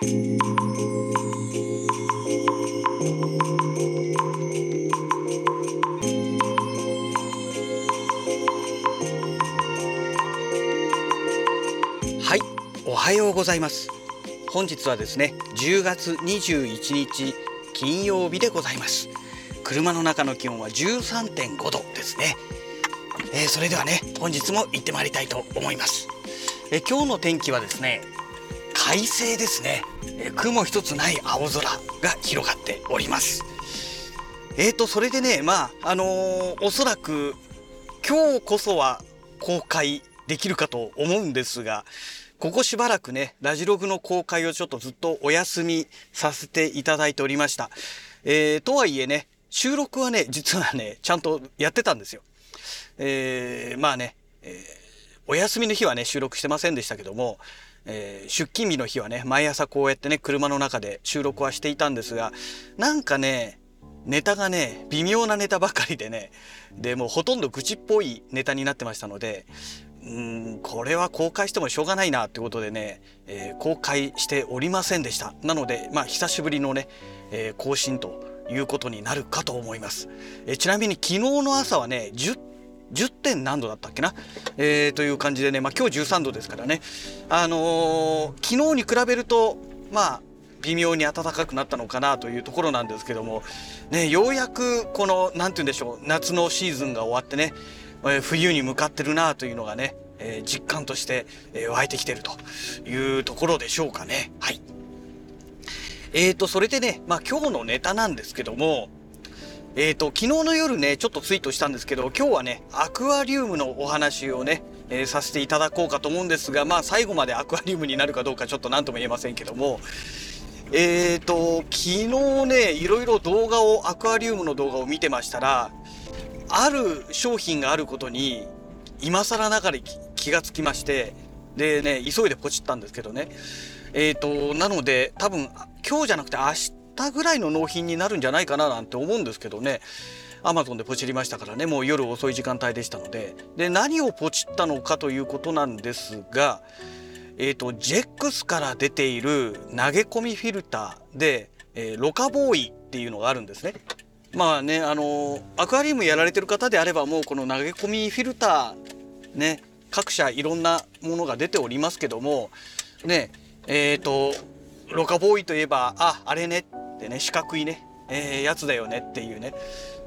はいおはようございます。本日はですね10月21日金曜日でございます。車の中の気温は13.5度ですね、えー、それではね本日も行ってまいりたいと思います、えー、今日の天気はですね快晴ですね、え、雲一つない青空が広がっておりますえーとそれでねまああのー、おそらく今日こそは公開できるかと思うんですが、ここしばらくね、ラジログの公開をちょっとずっとお休みさせていただいておりました。えー、とはいえね、収録はね、実はね、ちゃんとやってたんですよ。えー、まあね、えー、お休みの日はね、収録してませんでしたけども、えー、出勤日の日はね、毎朝こうやってね、車の中で収録はしていたんですが、なんかね、ネタがね、微妙なネタばかりでね、で、もうほとんど愚痴っぽいネタになってましたので、うんこれは公開してもしょうがないなってことでね、えー、公開しておりませんでした。なのでまあ久しぶりのね、えー、更新ということになるかと思います、え、ちなみに昨日の朝はね 10. 点何度だったっけな、えー、という感じでね、まあ、今日13度ですからね、あのー、昨日に比べるとまあ微妙に暖かくなったのかなというところなんですけども、ね、ようやくこの何て言うんでしょう夏のシーズンが終わってねえ冬に向かってるなというのがね、え実感として、え湧いてきてるというところでしょうかね。はい。えーと、それでね、まあ今日のネタなんですけども、えーと、昨日の夜ね、ちょっとツイートしたんですけど、今日はね、アクアリウムのお話をね、えー、させていただこうかと思うんですが、まあ最後までアクアリウムになるかどうかちょっと何とも言えませんけども、えーと、昨日ね、いろいろ動画を、アクアリウムの動画を見てましたら、ある商品があることに今更ながら気がつきましてでね急いでポチったんですけどね。えっ、ー、となので多分今日じゃなくて明日たぐらいの納品になるんじゃないかななんて思うんですけどね。アマゾンでポチりましたからね。もう夜遅い時間帯でしたので。で何をポチったのかということなんですがえっ、ー、とジェックスから出ている投げ込みフィルターで、えー、ロカボーイっていうのがあるんですね。まあねあのアクアリウムやられてる方であればもうこの投げ込みフィルターね各社いろんなものが出ておりますけどもねえっ、ー、とロカボーイといえばああれねってね四角いね、えー、やつだよねっていうね。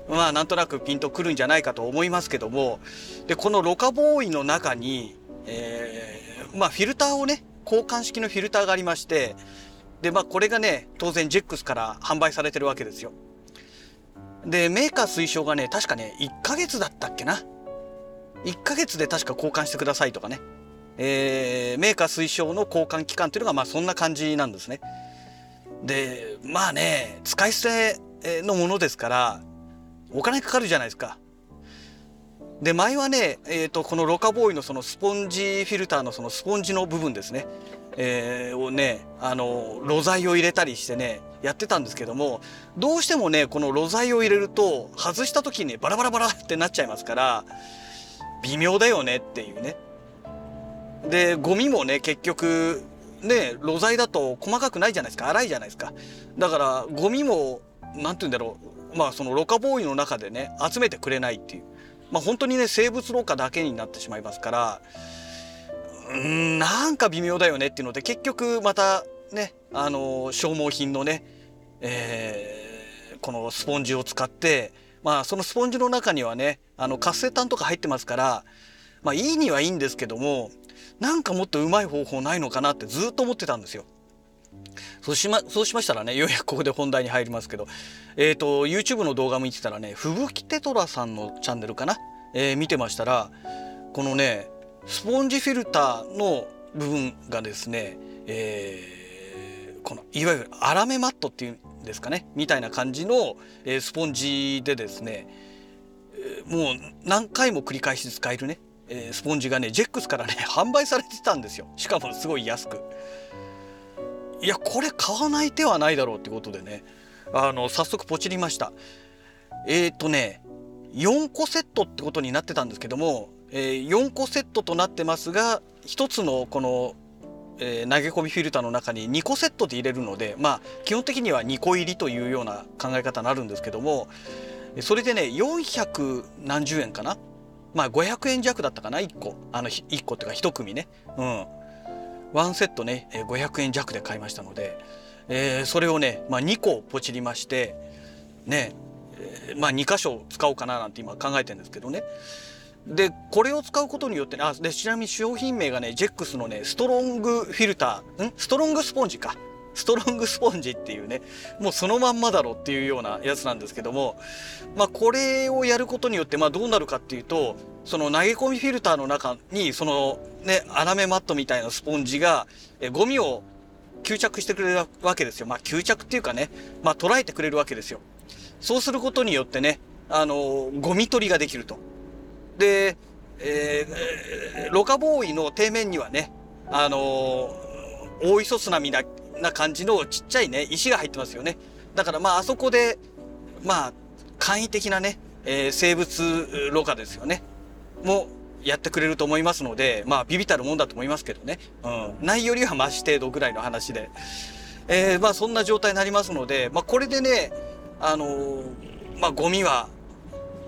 まあなんとなくピンとくるんじゃないかと思いますけども。でこのロカボーイの中に、えー、まあフィルターをね交換式のフィルターがありましてでまあこれがね当然ジェックスから販売されてるわけですよ。でメーカー推奨がね確かね1ヶ月だったっけな。1ヶ月で確か交換してくださいとかね、えー、メーカー推奨の交換期間っていうのがまあそんな感じなんですね。でまあね使い捨てのものですからお金かかるじゃないですかで前はね、えーと、このロカボーイのそのスポンジフィルターのそのスポンジの部分ですね、えー、をねあの露材を入れたりしてねやってたんですけどもどうしてもねこの露材を入れると外した時にバラバラバラってなっちゃいますから微妙だよねっていうね。でゴミもね結局ね露材だと細かくないじゃないですか粗いじゃないですか。だからゴミも何て言うんだろうまあそのろ過ボーイの中でね集めてくれないっていう。まあ本当にね生物ろ過だけになってしまいますからうんなんか微妙だよねっていうので結局またねあの消耗品のね、えー、このスポンジを使ってまあそのスポンジの中にはねあの活性炭とか入ってますからまあいいにはいいんですけどもなんかもっとうまい方法ないのかなってずっと思ってたんですよ。そうしまそうしましたらねようやくここで本題に入りますけどえっ、ー、と YouTube の動画見てたらね吹雪テトラさんのチャンネルかな、えー、見てましたらこのねスポンジフィルターの部分がですね、えー、このいわゆるアラメマットっていうんですかね？みたいな感じの、えー、スポンジでですねもう何回も繰り返し使えるね、えー、スポンジがねジェックスからね 販売されてたんですよ。しかもすごい安く。いやこれ買わない手はないだろうってことでね。あの早速ポチりました。えっ、ー、とね4個セットってことになってたんですけどもえー、4個セットとなってますが1つのこのえー、投げ込みフィルターの中に2個セットで入れるのでまあ基本的には2個入りというような考え方になるんですけどもそれでね400何十円かなまあ500円弱だったかな1個。あの1個っていうか1組ね。うん。ワンセットね500円弱で買いましたので、えー、それをね、まあ、2個ポチりましてね、えー、まあ2箇所使おうかななんて今考えてるんですけどね。でこれを使うことによってねあでちなみに商品名がねジェックスのねストロングフィルターん？ストロングスポンジか。ストロングスポンジっていうねもうそのまんまだろっていうようなやつなんですけどもまあこれをやることによってまあどうなるかっていうとその投げ込みフィルターの中にそのね穴目マットみたいなスポンジがえゴミを吸着してくれるわけですよ。まあ吸着っていうかねまあ捉えてくれるわけですよ。そうすることによってねあのゴミ取りができると。で、えー、ロカボーイの底面にはねあの大磯砂みたいな感じのちっちゃいね石が入ってますよね。だからまああそこでまあ簡易的なね、えー、生物ろ過ですよね。もやってくれると思いますのでまあビビたるもんだと思いますけどね、うん、ないよりは増し程度ぐらいの話で、えー、まあそんな状態になりますので、まあ、これでねあのー、まあゴミは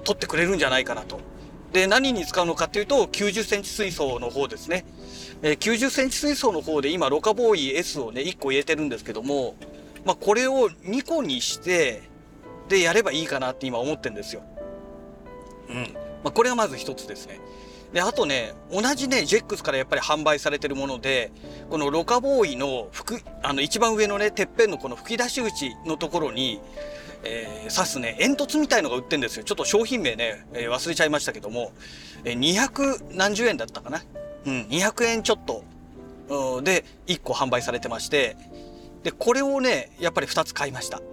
取ってくれるんじゃないかなと。で何に使うのかっていうと90センチ水槽の方ですね。えー、90センチ水槽の方で今ロカボーイ S をね1個入れてるんですけども、まあ、これを2個にしてでやればいいかなって今思ってるんですよ。うん。まあ、これがまず一つですね。で、あとね、同じね、ジェックスからやっぱり販売されてるもので、このロカボーイの吹あの一番上のね、てっぺんのこの吹き出し口のところに、えー、刺すね、煙突みたいのが売ってんですよ。ちょっと商品名ね、えー、忘れちゃいましたけども、えー、200何十円だったかな。うん、200円ちょっと、うん、で1個販売されてまして、で、これをね、やっぱり2つ買いました。うん、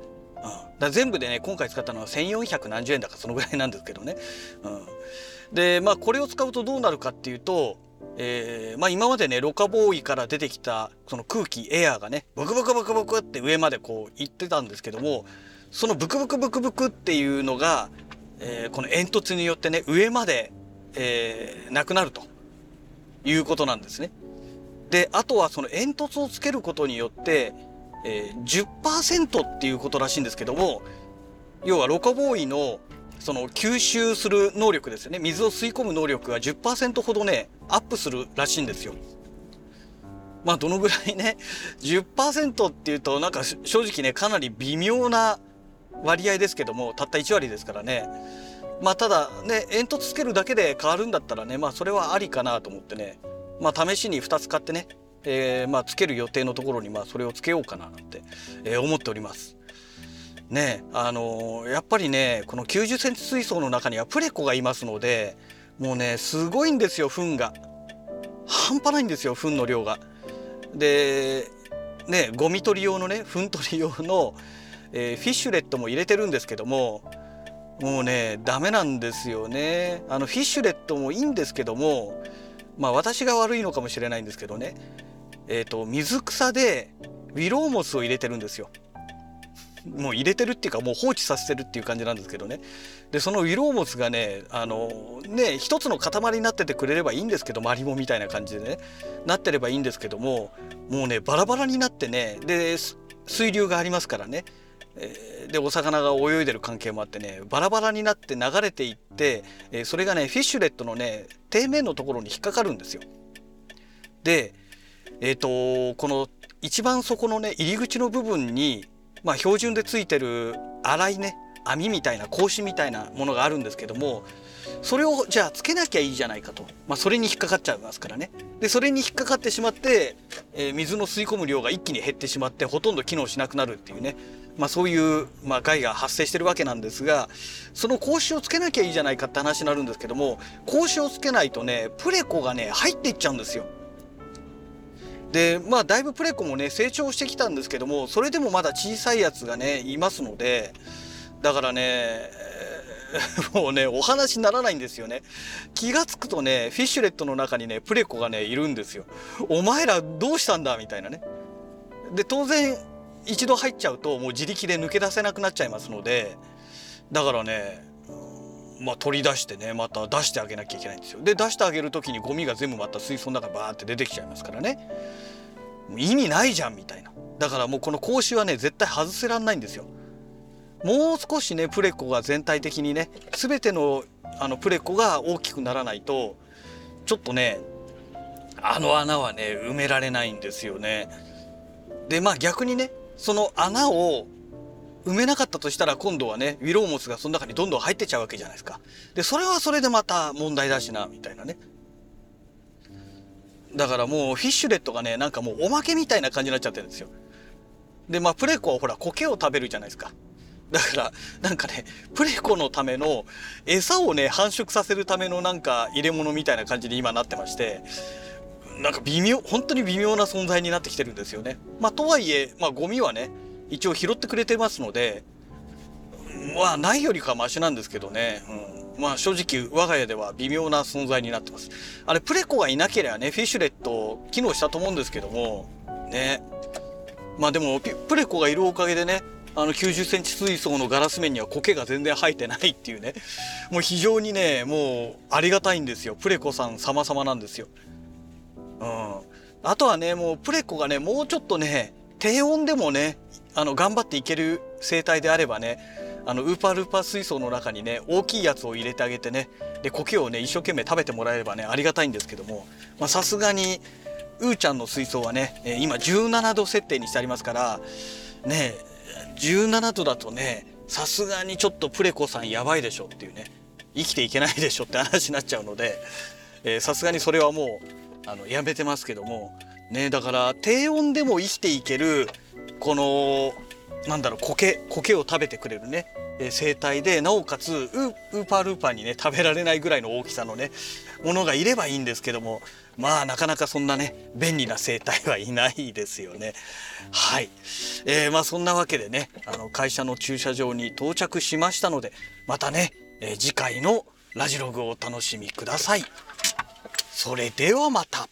だ全部でね今回使ったのは1400何十円だかそのぐらいなんですけどね。うん、でまあこれを使うとどうなるかっていうと、えーまあ、今までねロカボーイから出てきたその空気エアーがねブクブクブクブクって上までこう行ってたんですけどもそのブクブクブクブクっていうのが、えー、この煙突によってね上まで、えー、なくなると。いうことなんですね。であとはその煙突をつけることによってえー、10%っていうことらしいんですけども要はロカボーイのその吸収する能力ですよね水を吸い込む能力が10%ほどねアップするらしいんですよ。まあどのぐらいね10%っていうとなんか正直ねかなり微妙な割合ですけどもたった1割ですからねまあただね煙突つけるだけで変わるんだったらねまあそれはありかなと思ってねまあ試しに2つ買ってねえー、まあ、つける予定のところにまあそれをつけようかななんて、えー、思っております。ねあのー、やっぱりねこの90センチ水槽の中にはプレコがいますのでもうねすごいんですよ糞が半端ないんですよ糞の量が。でねゴミ取り用のね糞取り用の、えー、フィッシュレットも入れてるんですけどももうねダメなんですよね。あのフィッシュレットもいいんですけどもまあ私が悪いのかもしれないんですけどね。えっ、ー、と水草でウィローモスを入れてるんですよ。もう入れてるっていうかもう放置させてるっていう感じなんですけどね。でそのウィローモスがねあのね一つの塊になっててくれればいいんですけどマリモみたいな感じでね。なってればいいんですけどももうねバラバラになってね。で水流がありますからね。えでお魚が泳いでる関係もあってねバラバラになって流れていって、えそれがねフィッシュレットのね底面のところに引っかかるんですよ。でえっ、ー、とこの一番底のね入り口の部分に、まあ、標準でついてる粗いね網みたいな格子みたいなものがあるんですけどもそれをじゃあつけなきゃいいじゃないかと、まあ、それに引っかかっちゃいますからね。でそれに引っかかってしまって、えー、水の吸い込む量が一気に減ってしまってほとんど機能しなくなるっていうね。まあ、そういう、まあ、害が発生してるわけなんですがその格子をつけなきゃいいじゃないかって話になるんですけども格子をつけないとねプレコがね入っていっちゃうんですよ。でまあだいぶプレコもね成長してきたんですけどもそれでもまだ小さいやつがねいますのでだからね もうねお話にならないんですよね。気が付くとねフィッシュレットの中にねプレコがねいるんですよ。お前らどうしたんだみたいなね。で当然一度入っちゃうともう自力で抜け出せなくなっちゃいますのでだからねまあ、取り出してねまた出してあげなきゃいけないんですよ。で出してあげる時にゴミが全部また水槽の中バーって出てきちゃいますからね。意味ないじゃんみたいな。だからもうこの格子はね絶対外せらんないんですよ。もう少しねプレコが全体的にね全てのあのプレコが大きくならないとちょっとねあの穴はね埋められないんですよね。でまあ逆にねその穴を埋めなかったとしたら今度はねウィローモスがその中にどんどん入ってちゃうわけじゃないですか。でそれはそれでまた問題だしなみたいなね。だからもうフィッシュレットがねなんかもうおまけみたいな感じになっちゃってるんですよ。でまあプレコはほら苔を食べるじゃないですか。だからなんかねプレコのための餌をね繁殖させるためのなんか入れ物みたいな感じに今なってましてなんか微妙本当に微妙な存在になってきてるんですよね。まあとはいえまあゴミはね一応拾ってくれてますのでまあないよりかはマシなんですけどね、うん、まあ正直我が家では微妙な存在になってます。あれプレコがいなければねフィッシュレット機能したと思うんですけどもね。まあでもプレコがいるおかげでねあの90センチ水槽のガラス面には苔が全然生えてないっていうね。もう非常にねもうありがたいんですよ。プレコさん様々なんですよ。うん。あとはねもうプレコがねもうちょっとね低温でもねあの頑張っていける生態であればねあのウーパールーパー水槽の中にね大きいやつを入れてあげてねで苔をね一生懸命食べてもらえればねありがたいんですけども。さすがにうーちゃんの水槽はね今17度設定にしてありますからね17度だとねさすがにちょっとプレコさんやばいでしょっていうね生きていけないでしょって話になっちゃうのでさすがにそれはもうあのやめてますけどもねだから低温でも生きていけるこのなんだろう苔苔を食べてくれるね生態でなおかつウーパールーパーにね食べられないぐらいの大きさのねものがいればいいんですけどもまあなかなかそんなね便利な生態はいないですよね。はい、えー、まあそんなわけでねあの会社の駐車場に到着しましたのでまたね、えー、次回のラジログをお楽しみください。それではまた。